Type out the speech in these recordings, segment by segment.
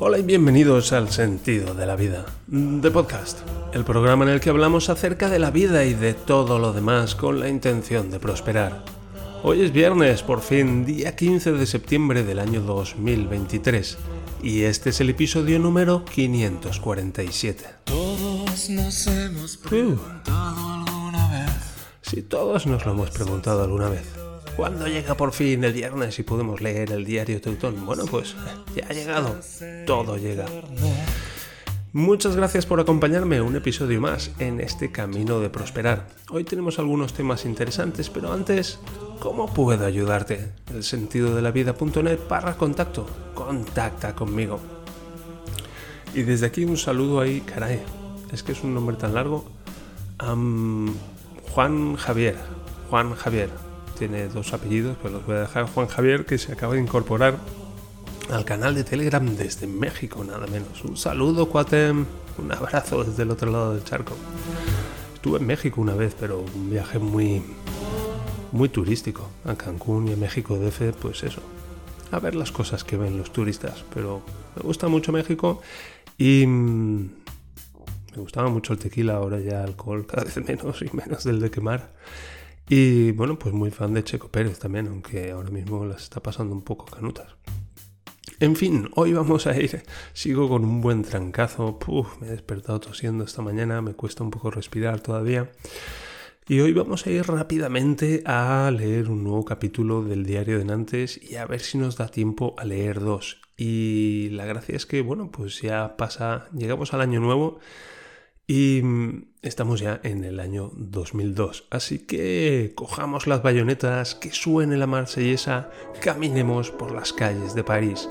Hola y bienvenidos al Sentido de la Vida, de Podcast, el programa en el que hablamos acerca de la vida y de todo lo demás con la intención de prosperar. Hoy es viernes, por fin, día 15 de septiembre del año 2023, y este es el episodio número 547. Todos nos hemos Uh, preguntado alguna vez. si todos nos lo hemos preguntado alguna vez. ¿Cuándo llega por fin el viernes y podemos leer el diario Teutón? Bueno, pues ya ha llegado. Todo llega. Muchas gracias por acompañarme un episodio más en este camino de prosperar. Hoy tenemos algunos temas interesantes, pero antes, ¿cómo puedo ayudarte? El sentido barra contacto. Contacta conmigo. Y desde aquí un saludo ahí, caray, es que es un nombre tan largo. Am, Juan Javier. Juan Javier. Tiene dos apellidos, pero los voy a dejar. Juan Javier, que se acaba de incorporar al canal de Telegram desde México, nada menos. Un saludo, cuate. Un abrazo desde el otro lado del charco. Estuve en México una vez, pero un viaje muy, muy turístico. A Cancún y a México DF, pues eso. A ver las cosas que ven los turistas. Pero me gusta mucho México y mm, me gustaba mucho el tequila, ahora ya alcohol cada vez menos y menos del de quemar. Y bueno, pues muy fan de Checo Pérez también, aunque ahora mismo las está pasando un poco canutas. En fin, hoy vamos a ir. Sigo con un buen trancazo. Puf, me he despertado tosiendo esta mañana, me cuesta un poco respirar todavía. Y hoy vamos a ir rápidamente a leer un nuevo capítulo del diario de Nantes y a ver si nos da tiempo a leer dos. Y la gracia es que, bueno, pues ya pasa, llegamos al año nuevo y mm, estamos ya en el año 2002. Así que cojamos las bayonetas, que suene la marsellesa, caminemos por las calles de París.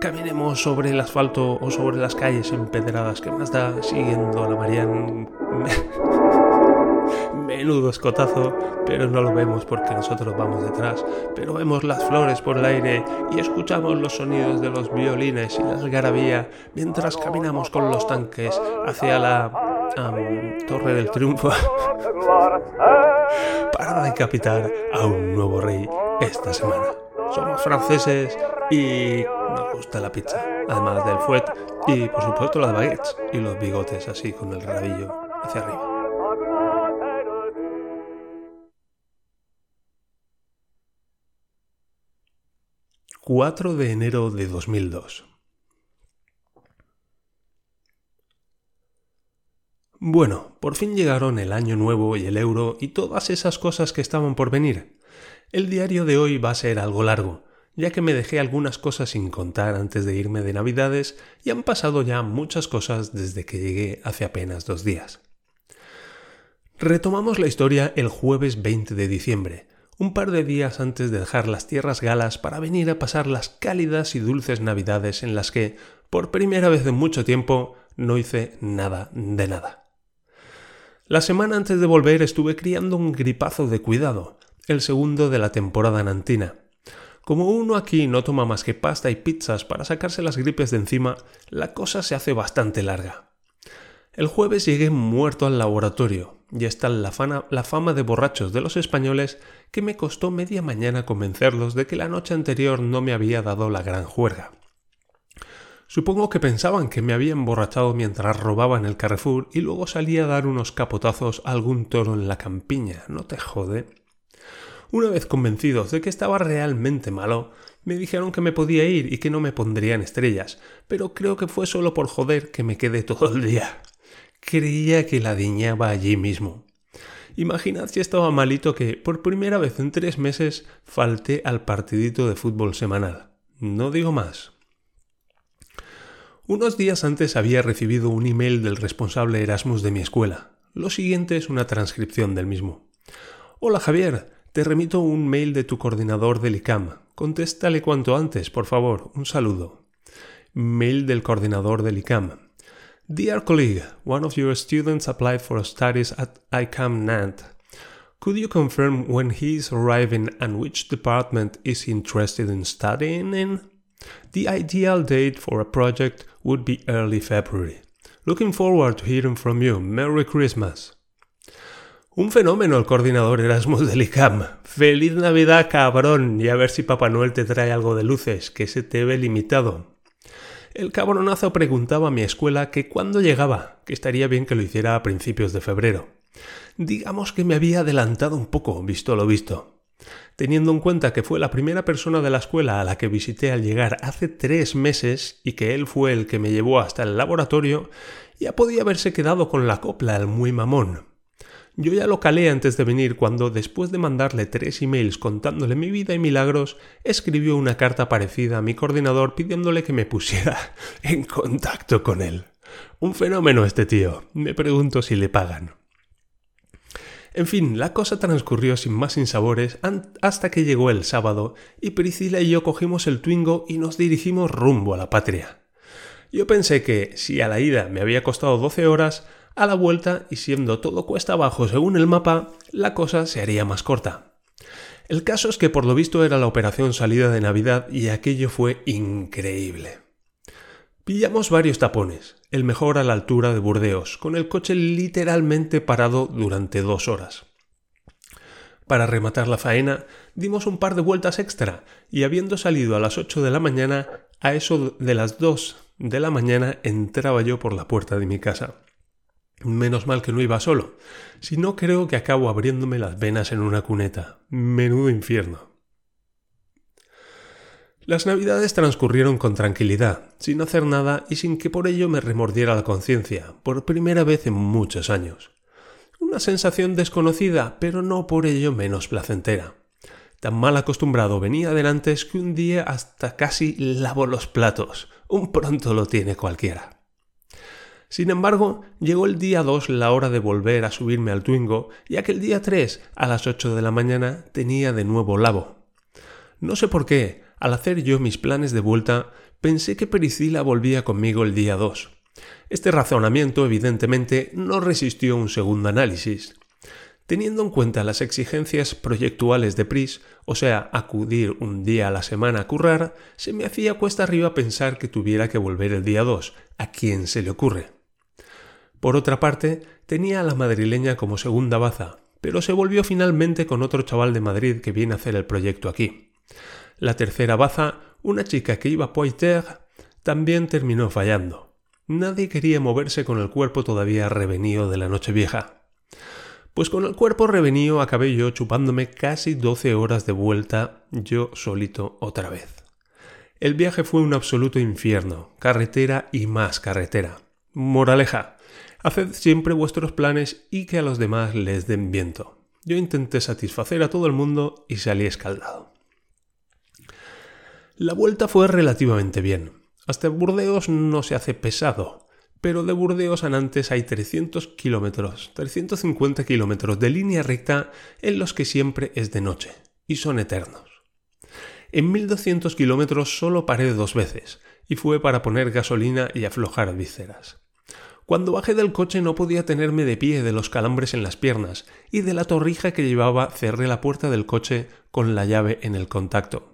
Caminemos sobre el asfalto o sobre las calles empedradas que más da siguiendo a la Marianne. Menudo escotazo, pero no lo vemos porque nosotros vamos detrás. Pero vemos las flores por el aire y escuchamos los sonidos de los violines y la algarabía mientras caminamos con los tanques hacia la Torre del Triunfo para decapitar a un nuevo rey esta semana. Somos franceses y nos gusta la pizza, además del fuet y por supuesto las baguettes y los bigotes así con el rabillo hacia arriba. 4 de enero de 2002. Bueno, por fin llegaron el año nuevo y el euro y todas esas cosas que estaban por venir. El diario de hoy va a ser algo largo, ya que me dejé algunas cosas sin contar antes de irme de Navidades y han pasado ya muchas cosas desde que llegué hace apenas dos días. Retomamos la historia el jueves 20 de diciembre, un par de días antes de dejar las tierras galas para venir a pasar las cálidas y dulces navidades en las que, por primera vez en mucho tiempo, no hice nada de nada. La semana antes de volver estuve criando un gripazo de cuidado, el segundo de la temporada nantina. Como uno aquí no toma más que pasta y pizzas para sacarse las gripes de encima, la cosa se hace bastante larga. El jueves llegué muerto al laboratorio, y está la, la fama de borrachos de los españoles que me costó media mañana convencerlos de que la noche anterior no me había dado la gran juerga. Supongo que pensaban que me había emborrachado mientras robaba en el Carrefour y luego salía a dar unos capotazos a algún toro en la campiña, no te jode. Una vez convencidos de que estaba realmente malo, me dijeron que me podía ir y que no me pondrían estrellas, pero creo que fue solo por joder que me quedé todo el día. Creía que la diñaba allí mismo. Imaginad si estaba malito que, por primera vez en tres meses, falté al partidito de fútbol semanal. No digo más. Unos días antes había recibido un email del responsable Erasmus de mi escuela. Lo siguiente es una transcripción del mismo. Hola Javier, te remito un mail de tu coordinador del ICAM. Contéstale cuanto antes, por favor. Un saludo. Mail del coordinador del ICAM. Dear colleague, one of your students applied for studies at ICAM Nantes. Could you confirm when he is arriving and which department is interested in studying in? The ideal date for a project would be early February. Looking forward to hearing from you. Merry Christmas. Un fenómeno el coordinador Erasmus del ICAM. Feliz Navidad, cabrón, y a ver si Papá Noel te trae algo de luces, que se te ve limitado. El cabronazo preguntaba a mi escuela que cuándo llegaba, que estaría bien que lo hiciera a principios de febrero. Digamos que me había adelantado un poco, visto lo visto. Teniendo en cuenta que fue la primera persona de la escuela a la que visité al llegar hace tres meses y que él fue el que me llevó hasta el laboratorio, ya podía haberse quedado con la copla el muy mamón. Yo ya lo calé antes de venir cuando, después de mandarle tres emails contándole mi vida y milagros, escribió una carta parecida a mi coordinador pidiéndole que me pusiera en contacto con él. Un fenómeno este tío. Me pregunto si le pagan. En fin, la cosa transcurrió sin más sinsabores hasta que llegó el sábado y Priscila y yo cogimos el Twingo y nos dirigimos rumbo a la patria. Yo pensé que, si a la ida me había costado 12 horas, a la vuelta, y siendo todo cuesta abajo según el mapa, la cosa se haría más corta. El caso es que por lo visto era la operación salida de Navidad y aquello fue increíble. Pillamos varios tapones, el mejor a la altura de Burdeos, con el coche literalmente parado durante dos horas. Para rematar la faena, dimos un par de vueltas extra y habiendo salido a las 8 de la mañana, a eso de las 2 de la mañana entraba yo por la puerta de mi casa. Menos mal que no iba solo, si no creo que acabo abriéndome las venas en una cuneta. Menudo infierno. Las navidades transcurrieron con tranquilidad, sin hacer nada y sin que por ello me remordiera la conciencia, por primera vez en muchos años. Una sensación desconocida, pero no por ello menos placentera. Tan mal acostumbrado venía adelante que un día hasta casi lavo los platos. Un pronto lo tiene cualquiera. Sin embargo, llegó el día 2 la hora de volver a subirme al Twingo, y aquel día 3, a las 8 de la mañana, tenía de nuevo lavo. No sé por qué, al hacer yo mis planes de vuelta, pensé que Pericila volvía conmigo el día 2. Este razonamiento, evidentemente, no resistió un segundo análisis. Teniendo en cuenta las exigencias proyectuales de Pris, o sea, acudir un día a la semana a currar, se me hacía cuesta arriba pensar que tuviera que volver el día 2. ¿A quién se le ocurre? Por otra parte, tenía a la madrileña como segunda baza, pero se volvió finalmente con otro chaval de Madrid que viene a hacer el proyecto aquí. La tercera baza, una chica que iba a Poitiers, también terminó fallando. Nadie quería moverse con el cuerpo todavía revenido de la noche vieja. Pues con el cuerpo revenido acabé yo chupándome casi doce horas de vuelta yo solito otra vez. El viaje fue un absoluto infierno, carretera y más carretera. Moraleja, Haced siempre vuestros planes y que a los demás les den viento. Yo intenté satisfacer a todo el mundo y salí escaldado. La vuelta fue relativamente bien. Hasta Burdeos no se hace pesado, pero de Burdeos a Nantes hay 300 kilómetros, 350 kilómetros de línea recta en los que siempre es de noche, y son eternos. En 1200 kilómetros solo paré dos veces, y fue para poner gasolina y aflojar vísceras. Cuando bajé del coche no podía tenerme de pie de los calambres en las piernas y de la torrija que llevaba cerré la puerta del coche con la llave en el contacto.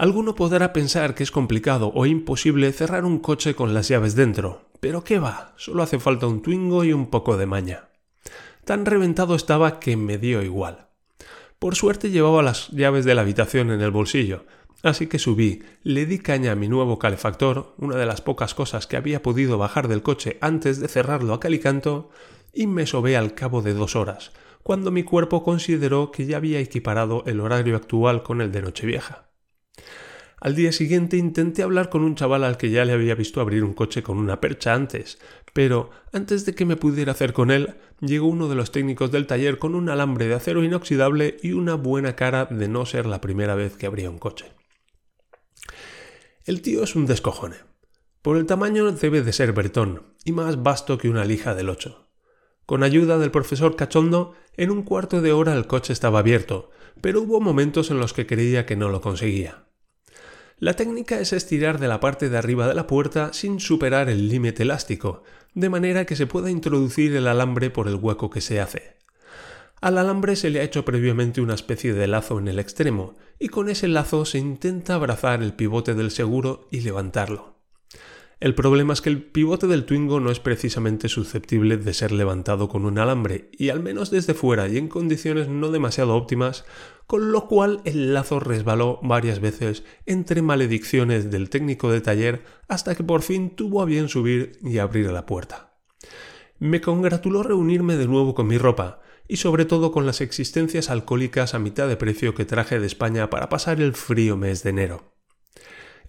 Alguno podrá pensar que es complicado o imposible cerrar un coche con las llaves dentro, pero qué va, solo hace falta un twingo y un poco de maña. Tan reventado estaba que me dio igual. Por suerte llevaba las llaves de la habitación en el bolsillo, Así que subí, le di caña a mi nuevo calefactor, una de las pocas cosas que había podido bajar del coche antes de cerrarlo a calicanto, y me sobé al cabo de dos horas, cuando mi cuerpo consideró que ya había equiparado el horario actual con el de Nochevieja. Al día siguiente intenté hablar con un chaval al que ya le había visto abrir un coche con una percha antes, pero antes de que me pudiera hacer con él, llegó uno de los técnicos del taller con un alambre de acero inoxidable y una buena cara de no ser la primera vez que abría un coche. El tío es un descojone. Por el tamaño debe de ser bretón y más vasto que una lija del ocho. Con ayuda del profesor Cachondo, en un cuarto de hora el coche estaba abierto, pero hubo momentos en los que creía que no lo conseguía. La técnica es estirar de la parte de arriba de la puerta sin superar el límite elástico, de manera que se pueda introducir el alambre por el hueco que se hace. Al alambre se le ha hecho previamente una especie de lazo en el extremo, y con ese lazo se intenta abrazar el pivote del seguro y levantarlo. El problema es que el pivote del Twingo no es precisamente susceptible de ser levantado con un alambre, y al menos desde fuera y en condiciones no demasiado óptimas, con lo cual el lazo resbaló varias veces entre maledicciones del técnico de taller hasta que por fin tuvo a bien subir y abrir la puerta. Me congratuló reunirme de nuevo con mi ropa, y sobre todo con las existencias alcohólicas a mitad de precio que traje de España para pasar el frío mes de enero.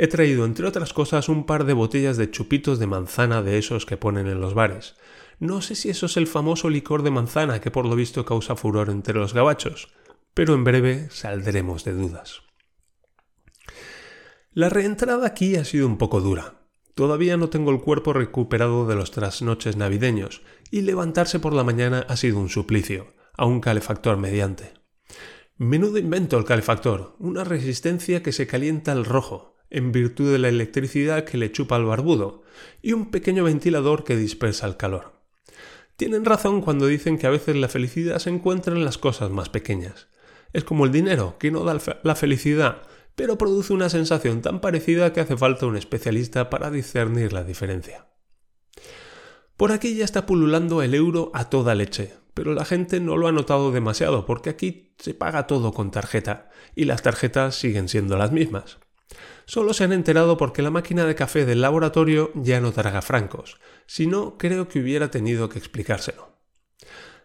He traído, entre otras cosas, un par de botellas de chupitos de manzana de esos que ponen en los bares. No sé si eso es el famoso licor de manzana que por lo visto causa furor entre los gabachos, pero en breve saldremos de dudas. La reentrada aquí ha sido un poco dura. Todavía no tengo el cuerpo recuperado de los trasnoches navideños, y levantarse por la mañana ha sido un suplicio, a un calefactor mediante. Menudo invento el calefactor, una resistencia que se calienta al rojo, en virtud de la electricidad que le chupa al barbudo, y un pequeño ventilador que dispersa el calor. Tienen razón cuando dicen que a veces la felicidad se encuentra en las cosas más pequeñas. Es como el dinero, que no da la felicidad, pero produce una sensación tan parecida que hace falta un especialista para discernir la diferencia. Por aquí ya está pululando el euro a toda leche, pero la gente no lo ha notado demasiado porque aquí se paga todo con tarjeta y las tarjetas siguen siendo las mismas. Solo se han enterado porque la máquina de café del laboratorio ya no traga francos, si no creo que hubiera tenido que explicárselo.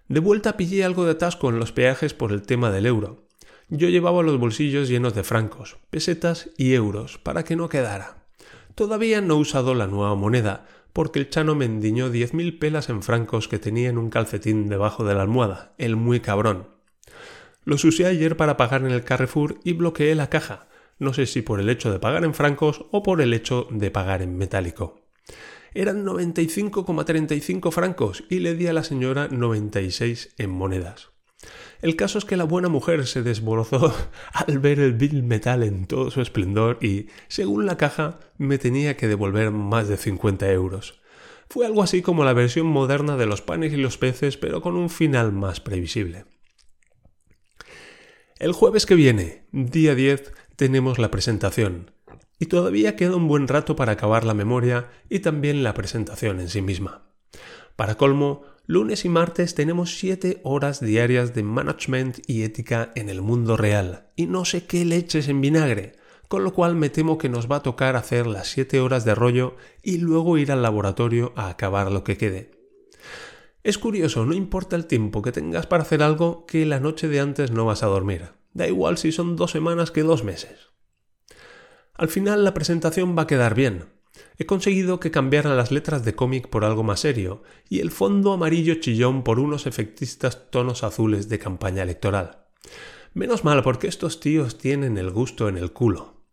De vuelta pillé algo de atasco en los peajes por el tema del euro. Yo llevaba los bolsillos llenos de francos, pesetas y euros para que no quedara. Todavía no he usado la nueva moneda, porque el chano me endiñó diez mil pelas en francos que tenía en un calcetín debajo de la almohada, el muy cabrón. Los usé ayer para pagar en el Carrefour y bloqueé la caja, no sé si por el hecho de pagar en francos o por el hecho de pagar en metálico. Eran 95,35 francos y le di a la señora 96 en monedas. El caso es que la buena mujer se desborozó al ver el bill metal en todo su esplendor y, según la caja, me tenía que devolver más de 50 euros. Fue algo así como la versión moderna de los panes y los peces, pero con un final más previsible. El jueves que viene, día 10, tenemos la presentación. Y todavía queda un buen rato para acabar la memoria y también la presentación en sí misma. Para colmo, lunes y martes tenemos 7 horas diarias de management y ética en el mundo real, y no sé qué leches en vinagre, con lo cual me temo que nos va a tocar hacer las 7 horas de rollo y luego ir al laboratorio a acabar lo que quede. Es curioso, no importa el tiempo que tengas para hacer algo, que la noche de antes no vas a dormir. Da igual si son dos semanas que dos meses. Al final la presentación va a quedar bien. He conseguido que cambiaran las letras de cómic por algo más serio y el fondo amarillo chillón por unos efectistas tonos azules de campaña electoral. Menos mal porque estos tíos tienen el gusto en el culo.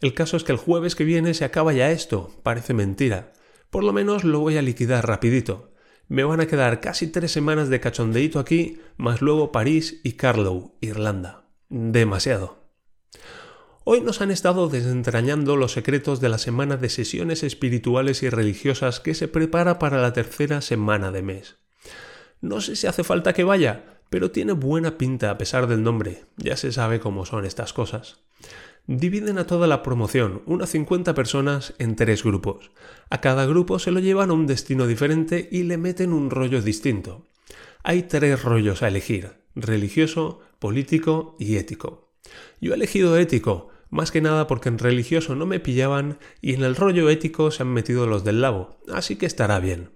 El caso es que el jueves que viene se acaba ya esto, parece mentira. Por lo menos lo voy a liquidar rapidito. Me van a quedar casi tres semanas de cachondeíto aquí, más luego París y Carlow, Irlanda demasiado. Hoy nos han estado desentrañando los secretos de la semana de sesiones espirituales y religiosas que se prepara para la tercera semana de mes. No sé si hace falta que vaya, pero tiene buena pinta a pesar del nombre, ya se sabe cómo son estas cosas. Dividen a toda la promoción, unas 50 personas, en tres grupos. A cada grupo se lo llevan a un destino diferente y le meten un rollo distinto. Hay tres rollos a elegir, religioso, político y ético. Yo he elegido ético, más que nada porque en religioso no me pillaban y en el rollo ético se han metido los del labo, así que estará bien.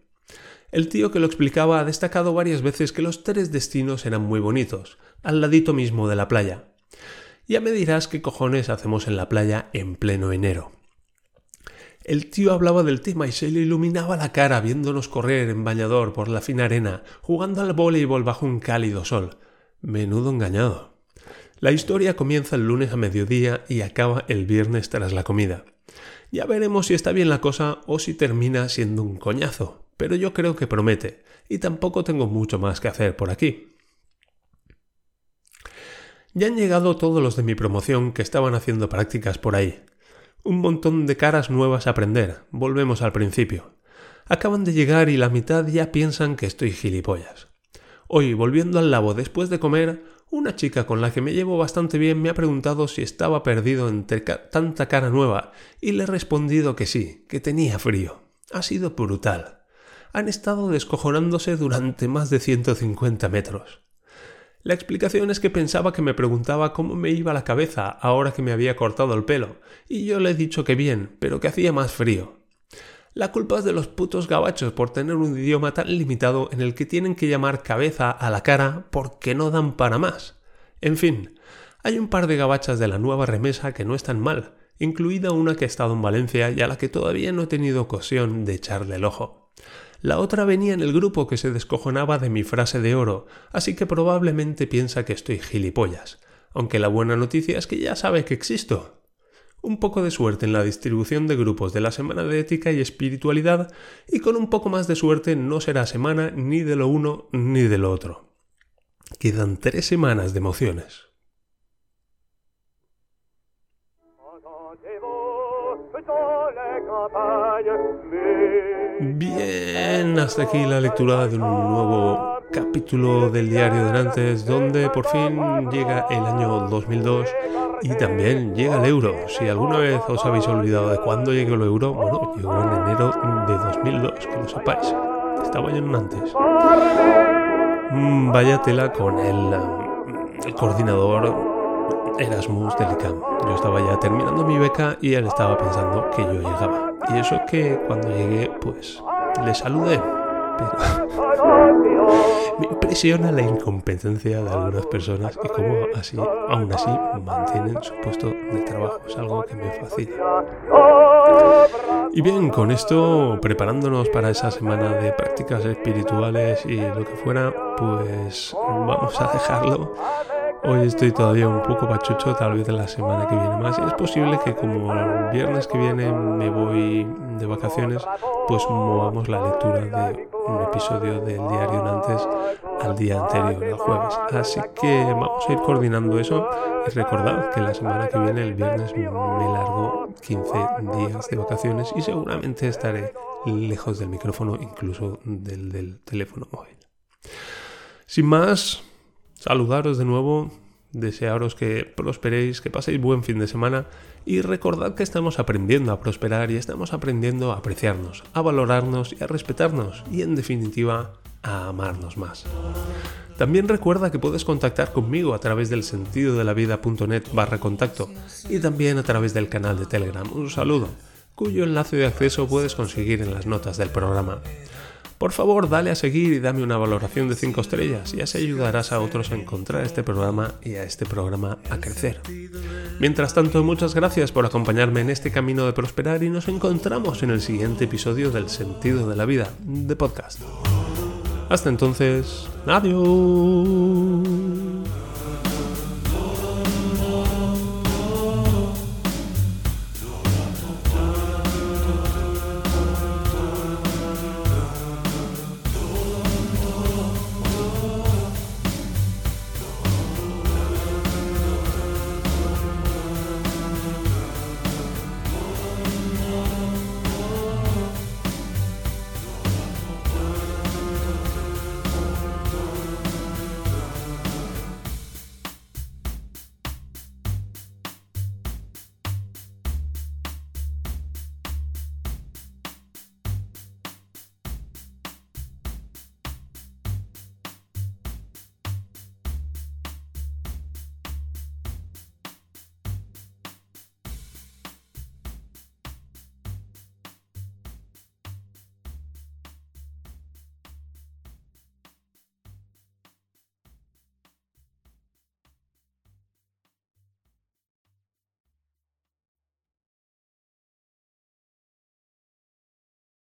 El tío que lo explicaba ha destacado varias veces que los tres destinos eran muy bonitos, al ladito mismo de la playa. Ya me dirás qué cojones hacemos en la playa en pleno enero. El tío hablaba del tema y se le iluminaba la cara viéndonos correr en bañador por la fina arena, jugando al voleibol bajo un cálido sol. Menudo engañado. La historia comienza el lunes a mediodía y acaba el viernes tras la comida. Ya veremos si está bien la cosa o si termina siendo un coñazo, pero yo creo que promete, y tampoco tengo mucho más que hacer por aquí. Ya han llegado todos los de mi promoción que estaban haciendo prácticas por ahí. Un montón de caras nuevas a aprender, volvemos al principio. Acaban de llegar y la mitad ya piensan que estoy gilipollas. Hoy, volviendo al labo después de comer, Una chica con la que me llevo bastante bien me ha preguntado si estaba perdido entre tanta cara nueva y le he respondido que sí, que tenía frío. Ha sido brutal. Han estado descojonándose durante más de 150 metros. La explicación es que pensaba que me preguntaba cómo me iba la cabeza ahora que me había cortado el pelo, y yo le he dicho que bien, pero que hacía más frío. La culpa es de los putos gabachos por tener un idioma tan limitado en el que tienen que llamar cabeza a la cara porque no dan para más. En fin, hay un par de gabachas de la nueva remesa que no están mal, incluida una que ha estado en Valencia y a la que todavía no he tenido ocasión de echarle el ojo. La otra venía en el grupo que se descojonaba de mi frase de oro, así que probablemente piensa que estoy gilipollas, aunque la buena noticia es que ya sabe que existo. Un poco de suerte en la distribución de grupos de la Semana de Ética y Espiritualidad y con un poco más de suerte no será semana ni de lo uno ni de lo otro. Quedan tres semanas de emociones. Bien, hasta aquí la lectura de un nuevo capítulo del diario de Nantes, donde por fin llega el año 2002 y también llega el euro. Si alguna vez os habéis olvidado de cuándo llegó el euro, bueno, llegó en enero de 2002, que lo sepáis. Estaba ya en Nantes. Mm, vaya tela con el, el coordinador Erasmus del ICAM. Yo estaba ya terminando mi beca y él estaba pensando que yo llegaba. Y eso que cuando llegué, pues le saludé. Pero me impresiona la incompetencia de algunas personas y cómo así, aún así mantienen su puesto de trabajo. Es algo que me fascina. Y bien, con esto, preparándonos para esa semana de prácticas espirituales y lo que fuera, pues vamos a dejarlo Hoy estoy todavía un poco pachucho, tal vez la semana que viene más. Es posible que como el viernes que viene me voy de vacaciones, pues movamos la lectura de un episodio del diario antes al día anterior, el jueves. Así que vamos a ir coordinando eso y recordad que la semana que viene, el viernes, me largo 15 días de vacaciones y seguramente estaré lejos del micrófono, incluso del, del teléfono móvil. Sin más, Saludaros de nuevo, desearos que prosperéis, que paséis buen fin de semana y recordad que estamos aprendiendo a prosperar y estamos aprendiendo a apreciarnos, a valorarnos y a respetarnos y en definitiva a amarnos más. También recuerda que puedes contactar conmigo a través del sentido de la vida.net barra contacto y también a través del canal de Telegram. Un saludo, cuyo enlace de acceso puedes conseguir en las notas del programa. Por favor, dale a seguir y dame una valoración de 5 estrellas y así ayudarás a otros a encontrar este programa y a este programa a crecer. Mientras tanto, muchas gracias por acompañarme en este camino de prosperar y nos encontramos en el siguiente episodio del Sentido de la Vida de podcast. Hasta entonces, adiós.